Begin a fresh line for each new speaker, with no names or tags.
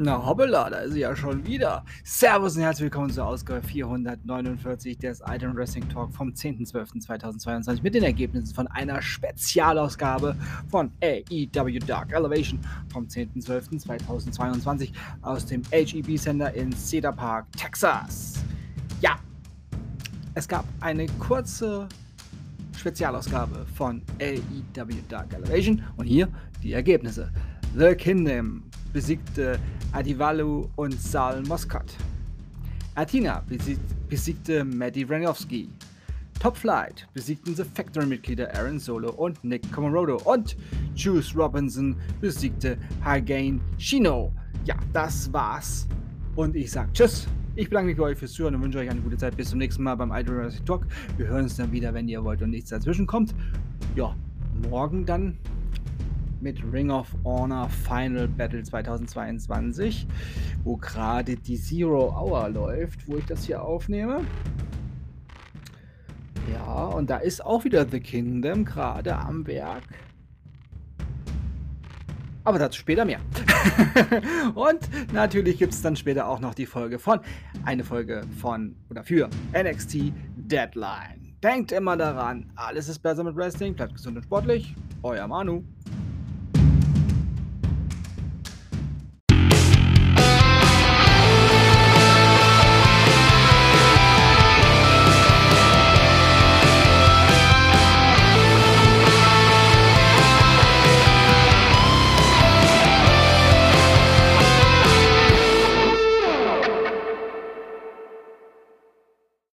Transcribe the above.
Na hoppala, da ist sie ja schon wieder. Servus und herzlich willkommen zur Ausgabe 449 des Item Wrestling Talk vom 10.12.2022 mit den Ergebnissen von einer Spezialausgabe von AEW Dark Elevation vom 10.12.2022 aus dem HEB Center in Cedar Park, Texas. Ja, es gab eine kurze Spezialausgabe von AEW Dark Elevation und hier die Ergebnisse. The Kingdom besiegte Adivalu und Sal Moscott. Athena besiegte Maddie Ranowski. Top Flight besiegten The Factory-Mitglieder Aaron Solo und Nick Comorodo. Und Juice Robinson besiegte Hagain Shino. Ja, das war's. Und ich sag Tschüss. Ich bedanke mich bei euch fürs Zuhören und wünsche euch eine gute Zeit. Bis zum nächsten Mal beim Idol Talk. Wir hören uns dann wieder, wenn ihr wollt und nichts dazwischen kommt. Ja, morgen dann mit Ring of Honor Final Battle 2022, wo gerade die Zero Hour läuft, wo ich das hier aufnehme. Ja, und da ist auch wieder The Kingdom gerade am Werk. Aber dazu später mehr. und natürlich gibt es dann später auch noch die Folge von, eine Folge von oder für NXT Deadline. Denkt immer daran, alles ist besser mit Wrestling, bleibt gesund und sportlich. Euer Manu.